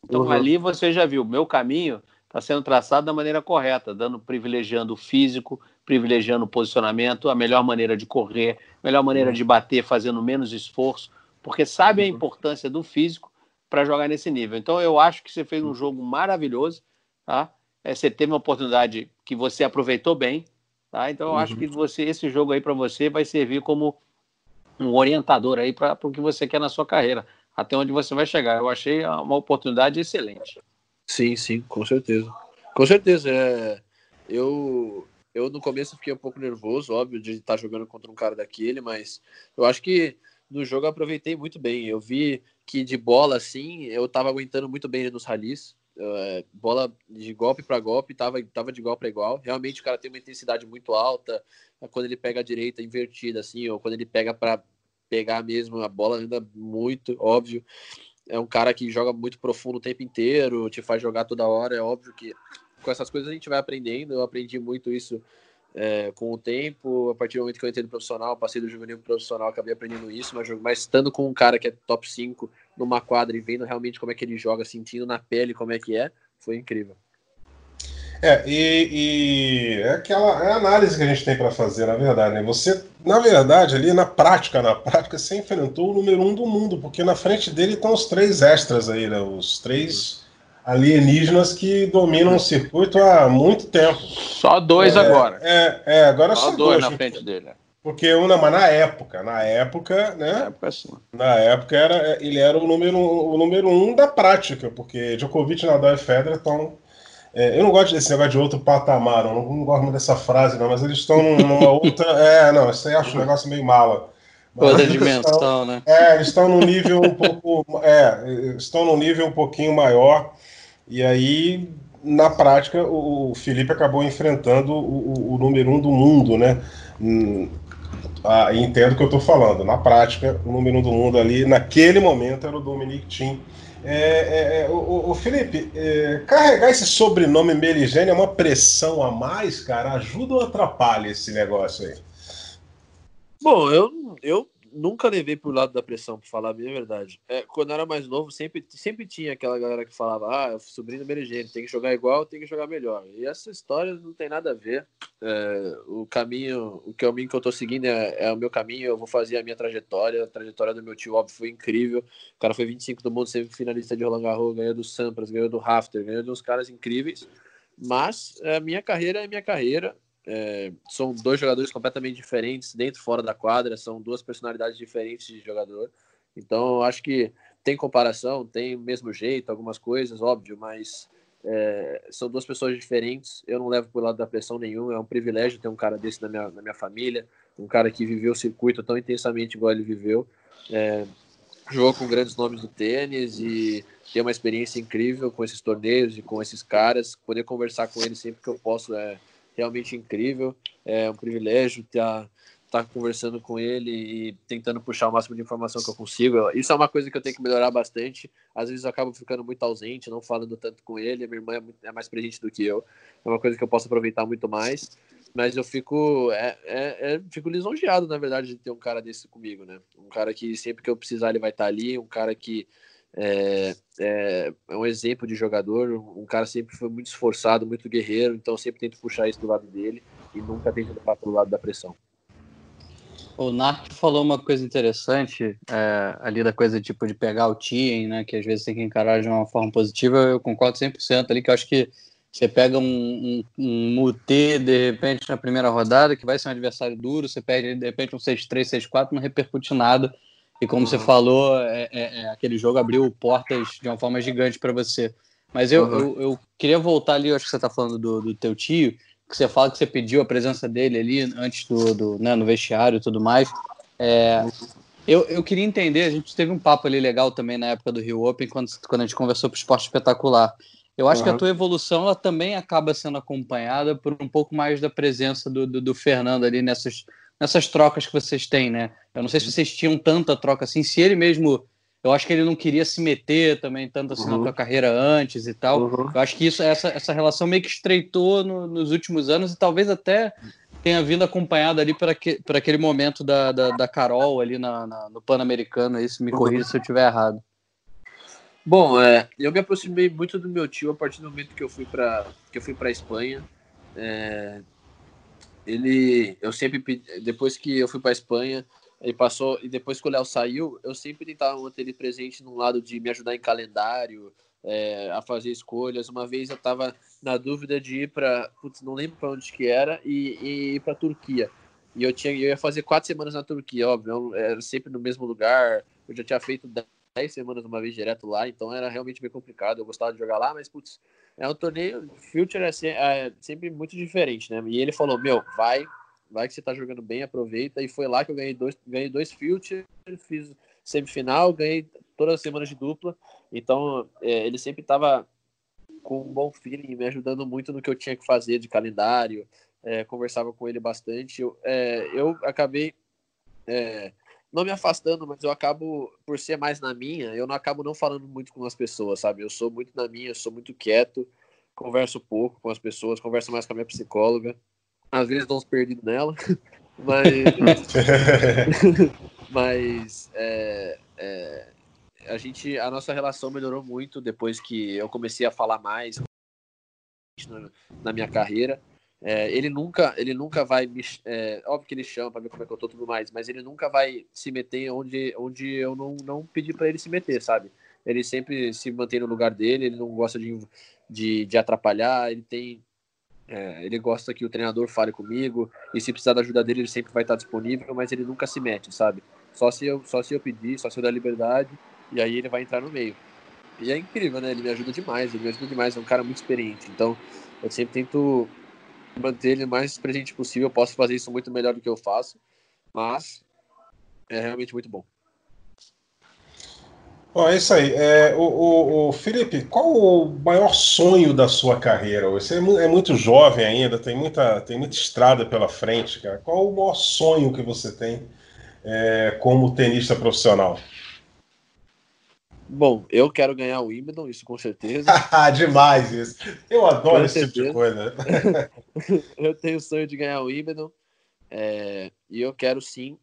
Então uhum. ali você já viu, meu caminho está sendo traçado da maneira correta, dando privilegiando o físico, privilegiando o posicionamento, a melhor maneira de correr, a melhor maneira uhum. de bater, fazendo menos esforço, porque sabe a uhum. importância do físico para jogar nesse nível. Então eu acho que você fez um jogo maravilhoso, tá? É, você teve uma oportunidade que você aproveitou bem, tá? Então eu uhum. acho que você esse jogo aí para você vai servir como um orientador aí para o que você quer na sua carreira até onde você vai chegar. Eu achei uma oportunidade excelente. Sim, sim, com certeza. Com certeza. É... Eu, eu no começo fiquei um pouco nervoso, óbvio, de estar jogando contra um cara daquele, mas eu acho que no jogo eu aproveitei muito bem. Eu vi que de bola, assim, eu estava aguentando muito bem nos ralis. É, bola de golpe para golpe, tava, tava de igual para igual. Realmente o cara tem uma intensidade muito alta. Quando ele pega a direita invertida, assim, ou quando ele pega para pegar mesmo, a bola anda muito, óbvio. É um cara que joga muito profundo o tempo inteiro, te faz jogar toda hora. É óbvio que com essas coisas a gente vai aprendendo. Eu aprendi muito isso é, com o tempo. A partir do momento que eu entrei no profissional, passei do juvenil pro profissional, acabei aprendendo isso. Mas, mas estando com um cara que é top 5 numa quadra e vendo realmente como é que ele joga, sentindo na pele como é que é, foi incrível. É, e, e, é aquela é a análise que a gente tem para fazer, na verdade. Né? Você, na verdade, ali na prática, na prática, você enfrentou o número um do mundo, porque na frente dele estão os três extras aí, né? Os três alienígenas que dominam o circuito há muito tempo. Só dois é, agora. É, é, agora só, só dois, dois na frente dele. Porque uma, mas na época, na época, né? Na época, sim. Na época era, ele era o número, o número um da prática, porque Djokovic, Nadal e Federer estão é, eu não gosto desse negócio de outro patamar, eu não, não gosto muito dessa frase, não, mas eles estão numa outra. É, não, isso aí eu acho um negócio meio mala. Outra dimensão, estão, né? É, eles estão num nível um pouco. É, estão num nível um pouquinho maior. E aí, na prática, o, o Felipe acabou enfrentando o, o, número um do mundo, né? Hum, ah, entendo o que eu estou falando. Na prática, o número um do mundo ali, naquele momento, era o Dominic Thiem. É, é, é, o, o, Felipe, é, carregar esse sobrenome Meligene é uma pressão a mais, cara? Ajuda ou atrapalha esse negócio aí? Bom, eu, eu nunca levei pro lado da pressão, pra falar a minha verdade. É, quando eu era mais novo, sempre, sempre tinha aquela galera que falava: ah, sobrinho do Merigene, tem que jogar igual, tem que jogar melhor. E essa história não tem nada a ver. É, o caminho, o caminho que eu tô seguindo é, é, o meu caminho, eu vou fazer a minha trajetória. A trajetória do meu tio, óbvio, foi incrível. O cara foi 25 do mundo, sempre finalista de Roland Garros, ganhou do Sampras, ganhou do Rafter, ganhou de uns caras incríveis. Mas a minha carreira é minha carreira. É, são dois jogadores completamente diferentes, dentro e fora da quadra, são duas personalidades diferentes de jogador. Então, acho que tem comparação, tem mesmo jeito, algumas coisas, óbvio, mas é, são duas pessoas diferentes. Eu não levo por lado da pressão nenhuma, é um privilégio ter um cara desse na minha, na minha família, um cara que viveu o circuito tão intensamente igual ele viveu. É, jogou com grandes nomes do tênis e tem uma experiência incrível com esses torneios e com esses caras. Poder conversar com ele sempre que eu posso é realmente incrível. É um privilégio estar estar tá conversando com ele e tentando puxar o máximo de informação que eu consigo. Isso é uma coisa que eu tenho que melhorar bastante. Às vezes eu acabo ficando muito ausente, não falando tanto com ele. Minha irmã é, muito, é mais presente do que eu. É uma coisa que eu posso aproveitar muito mais. Mas eu fico, é, é, é, fico lisonjeado, na verdade, de ter um cara desse comigo, né? Um cara que sempre que eu precisar ele vai estar ali, um cara que é, é, é, um exemplo de jogador, um cara sempre foi muito esforçado, muito guerreiro, então sempre tento puxar isso do lado dele e nunca tento levar para o lado da pressão. O Narc falou uma coisa interessante é, ali da coisa tipo de pegar o Tien, né, que às vezes tem que encarar de uma forma positiva, eu concordo 100% ali, que eu acho que você pega um, um, um Mutê, de repente, na primeira rodada, que vai ser um adversário duro, você perde, de repente, um 6-3, 6-4, não repercute nada, e como uhum. você falou, é, é, é, aquele jogo abriu portas de uma forma gigante para você. Mas eu, uhum. eu, eu, queria voltar ali, eu acho que você está falando do, do teu tio, que você fala que você pediu a presença dele ali antes do, do né, no vestiário e tudo mais. É, eu, eu queria entender, a gente teve um papo ali legal também na época do Rio Open, quando, quando a gente conversou para o esporte espetacular. Eu acho uhum. que a tua evolução ela também acaba sendo acompanhada por um pouco mais da presença do, do, do Fernando ali nessas, nessas trocas que vocês têm, né? Eu não sei se vocês tinham tanta troca assim, se ele mesmo. Eu acho que ele não queria se meter também tanto assim uhum. na tua carreira antes e tal. Uhum. Eu acho que isso, essa, essa relação meio que estreitou no, nos últimos anos e talvez até tenha vindo acompanhado ali para que, aquele momento da, da, da, Carol ali na, na no Pan-Americano. Isso me corrija uhum. se eu estiver errado. Bom, é, eu me aproximei muito do meu tio a partir do momento que eu fui para que eu fui para Espanha. É, ele, eu sempre depois que eu fui para Espanha, ele passou e depois que o Léo saiu, eu sempre tentava manter ele presente no lado de me ajudar em calendário, é, a fazer escolhas. Uma vez eu estava na dúvida de ir para, não lembro para onde que era, e, e ir para Turquia. E eu tinha, eu ia fazer quatro semanas na Turquia, óbvio, era sempre no mesmo lugar. Eu já tinha feito dez semanas uma vez direto lá, então era realmente bem complicado. Eu gostava de jogar lá, mas putz, é um torneio, Future é, é, sempre muito diferente, né? E ele falou: Meu, vai, vai que você tá jogando bem, aproveita. E foi lá que eu ganhei dois, ganhei dois Future, fiz semifinal, ganhei todas as semanas de dupla. Então, é, ele sempre tava com um bom feeling, me ajudando muito no que eu tinha que fazer de calendário. É, conversava com ele bastante. Eu, é, eu acabei é, não me afastando, mas eu acabo, por ser mais na minha, eu não acabo não falando muito com as pessoas, sabe? Eu sou muito na minha, eu sou muito quieto, converso pouco com as pessoas, converso mais com a minha psicóloga. Às vezes dou uns perdidos nela, mas. mas é, é, a gente, a nossa relação melhorou muito depois que eu comecei a falar mais na minha carreira. É, ele nunca, ele nunca vai me, é, óbvio que ele chama para ver como é que eu tô tudo mais, mas ele nunca vai se meter onde, onde eu não, não pedi para ele se meter, sabe? Ele sempre se mantém no lugar dele, ele não gosta de, de, de atrapalhar, ele tem, é, ele gosta que o treinador fale comigo e se precisar da ajuda dele ele sempre vai estar disponível, mas ele nunca se mete, sabe? Só se eu, só se eu pedir, só se eu der liberdade e aí ele vai entrar no meio. E é incrível, né? Ele me ajuda demais, ele me ajuda demais, é um cara muito experiente. Então, eu sempre tento manter ele o mais presente possível. Eu posso fazer isso muito melhor do que eu faço, mas é realmente muito bom. Bom, é isso aí. É, o, o, o, Felipe, qual o maior sonho da sua carreira? Você é, é muito jovem ainda, tem muita, tem muita estrada pela frente, cara. Qual o maior sonho que você tem é, como tenista profissional? Bom, eu quero ganhar o Wimbledon, isso com certeza. Demais isso. Eu adoro com esse certeza. tipo de coisa. eu tenho o sonho de ganhar o Wimbledon é, e eu quero sim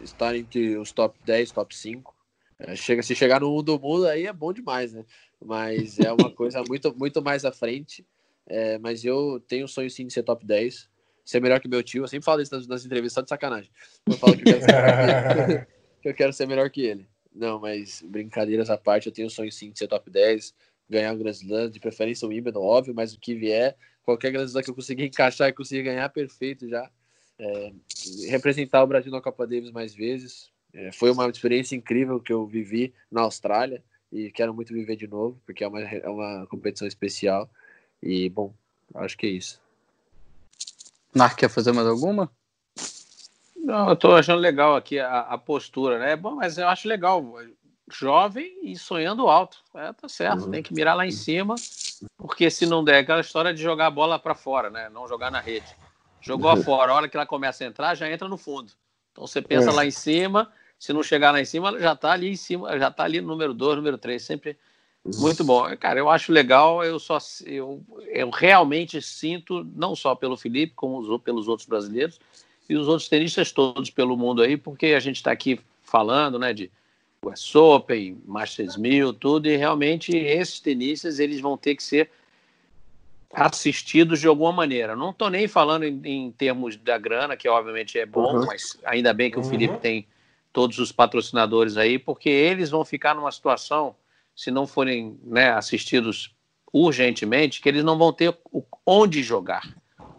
estar entre os top 10, top 5. É, chega, se chegar no 1 do mundo, aí é bom demais, né? Mas é uma coisa muito, muito mais à frente. É, mas eu tenho o sonho sim de ser top 10, ser melhor que meu tio. Eu sempre falo isso nas, nas entrevistas, só de sacanagem. Eu falo que eu, ser, que eu quero ser melhor que ele. Não, mas brincadeiras à parte, eu tenho o sonho sim de ser top 10, ganhar um Grand Slam, de preferência o Wimbledon, óbvio, mas o que vier, qualquer Grand Slam que eu conseguir encaixar e conseguir ganhar, perfeito já. É, representar o Brasil na Copa Davis mais vezes. É, foi uma experiência incrível que eu vivi na Austrália e quero muito viver de novo, porque é uma, é uma competição especial. E, bom, acho que é isso. Narc, quer fazer mais alguma? Não, eu estou achando legal aqui a, a, postura, né? Bom, mas eu acho legal, jovem e sonhando alto. É, tá certo, uhum. tem que mirar lá em cima, porque se não der, aquela história de jogar a bola para fora, né? Não jogar na rede. Jogou uhum. fora, a hora que ela começa a entrar, já entra no fundo. Então você pensa é. lá em cima, se não chegar lá em cima, já está ali em cima, já está ali no número 2, número 3, sempre uhum. muito bom. Cara, eu acho legal, eu só eu, eu realmente sinto, não só pelo Felipe, como pelos outros brasileiros, e os outros tenistas todos pelo mundo aí, porque a gente está aqui falando, né, de US Open, Masters 1000, tudo, e realmente esses tenistas eles vão ter que ser assistidos de alguma maneira. Não estou nem falando em, em, termos da grana, que obviamente é bom, uhum. mas ainda bem que o Felipe uhum. tem todos os patrocinadores aí, porque eles vão ficar numa situação, se não forem né, assistidos urgentemente, que eles não vão ter onde jogar,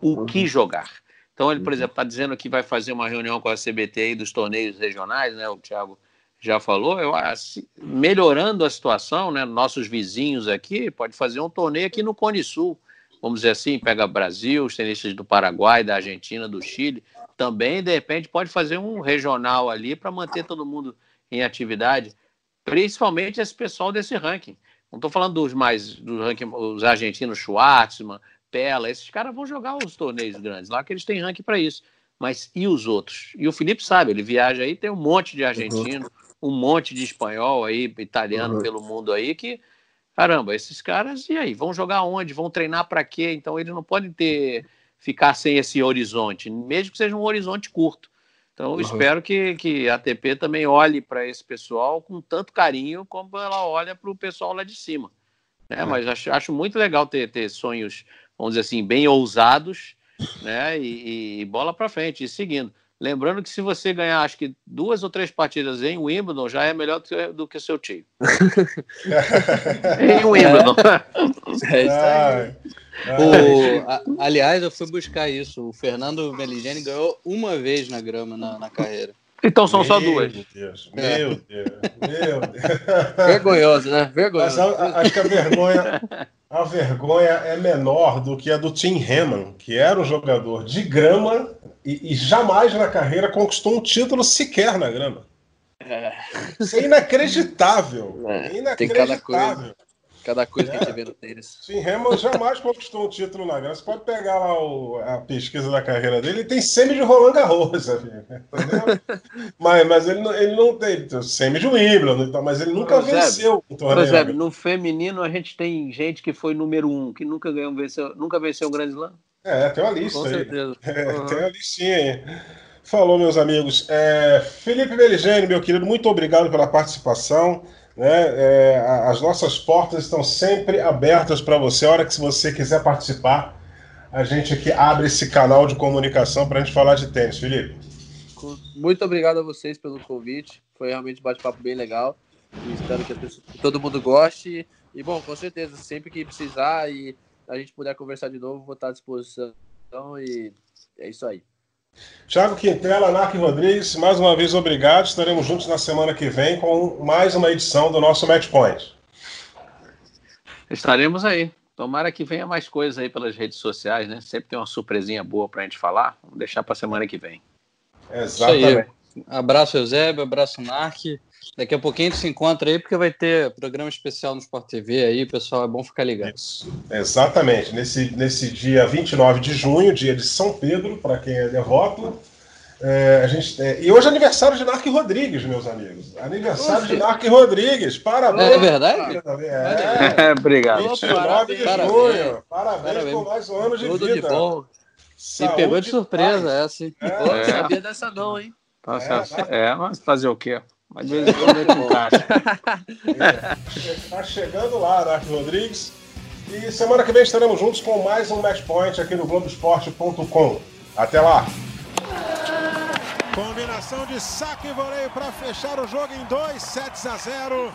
o uhum. que jogar. Então, ele, por uhum. exemplo, está dizendo que vai fazer uma reunião com a CBT dos torneios regionais, né? O Thiago já falou. Eu assim, melhorando a situação, né? Nossos vizinhos aqui pode fazer um torneio aqui no Cone Sul, vamos dizer assim, pega Brasil, os tenistas do Paraguai, da Argentina, do Chile, também de repente pode fazer um regional ali para manter todo mundo em atividade, principalmente esse pessoal desse ranking. Não estou falando dos mais do ranking, os argentinos Schwartzman, Pela, esses caras vão jogar os torneios grandes lá, que eles têm ranking para isso. Mas e os outros? E o Felipe sabe, ele viaja aí, tem um monte de argentino, uhum. um monte de espanhol aí, italiano uhum. pelo mundo aí, que, caramba, esses caras, e aí? Vão jogar onde? Vão treinar para quê? Então eles não podem ter ficar sem esse horizonte, mesmo que seja um horizonte curto. Então, eu uhum. espero que, que a ATP também olhe para esse pessoal com tanto carinho como ela olha para o pessoal lá de cima. Né? É. Mas acho, acho muito legal ter, ter sonhos vamos dizer assim, bem ousados, né? E, e bola para frente, e seguindo. Lembrando que se você ganhar, acho que duas ou três partidas em Wimbledon, já é melhor do que, do que seu time. em Wimbledon. É, isso aí. O, a, aliás, eu fui buscar isso. O Fernando Meligeni ganhou uma vez na grama na, na carreira. Então são meu só duas. Deus, meu Deus, meu Deus. Vergonhoso, né? Vergonhoso. Mas acho que a vergonha, a vergonha é menor do que a do Tim Henman, que era um jogador de grama e, e jamais na carreira conquistou um título sequer na grama. É. Isso é inacreditável. É, inacreditável. Tem cada coisa. Cada coisa é. que a gente vê no tênis. Sim, Hamilton jamais conquistou um título na grana. Você pode pegar lá o, a pesquisa da carreira dele, ele tem semi de Roland Garros, sabe? mas, mas ele, não, ele não tem semi de Wimbledon, então, mas ele nunca venceu um torneio. Por exemplo, no feminino a gente tem gente que foi número um, que nunca ganhou, venceu, nunca venceu um grande slam. É, tem uma lista Com aí. certeza. É, uhum. Tem uma listinha aí. Falou, meus amigos. É, Felipe Meligeni, meu querido, muito obrigado pela participação. Né? É, as nossas portas estão sempre abertas para você. A hora que você quiser participar, a gente aqui abre esse canal de comunicação para a gente falar de tênis, Felipe. Muito obrigado a vocês pelo convite. Foi realmente um bate-papo bem legal. E espero que, pessoa, que, todo mundo goste. E, bom, com certeza, sempre que precisar e a gente puder conversar de novo, vou estar à disposição. E é isso aí. Tiago Quintela, Narc Rodrigues, mais uma vez obrigado. Estaremos juntos na semana que vem com mais uma edição do nosso Match Point. Estaremos aí. Tomara que venha mais coisas aí pelas redes sociais, né? Sempre tem uma surpresinha boa para a gente falar. Vamos deixar para a semana que vem. Exatamente. Abraço, Eusébio, abraço, Narc. Daqui a pouquinho a gente se encontra aí, porque vai ter programa especial no Sport TV aí, pessoal, é bom ficar ligado. Isso. Exatamente, nesse, nesse dia 29 de junho, dia de São Pedro, para quem é devoto. É, a gente, é, e hoje é aniversário de Narc Rodrigues, meus amigos. Aniversário Oxe. de Narc Rodrigues, parabéns. É verdade? É, obrigado. 29 de junho, parabéns, parabéns, por mais um ano de Tudo vida. De bom. Saúde, pegou de surpresa essa? É, Pô, é. sabia dessa não, hein? É, é, mas fazer o quê? Mas de vez em quando ele encaixa. Tá chegando lá, Narc Rodrigues. E semana que vem estaremos juntos com mais um Match Point aqui no Globoesporte.com. Até lá! Combinação de saque e voleio para fechar o jogo em 2 sets a 0.